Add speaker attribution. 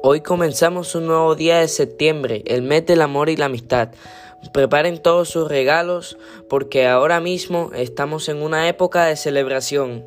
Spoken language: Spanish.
Speaker 1: Hoy comenzamos un nuevo día de septiembre, el mes del amor y la amistad. Preparen todos sus regalos porque ahora mismo estamos en una época de celebración.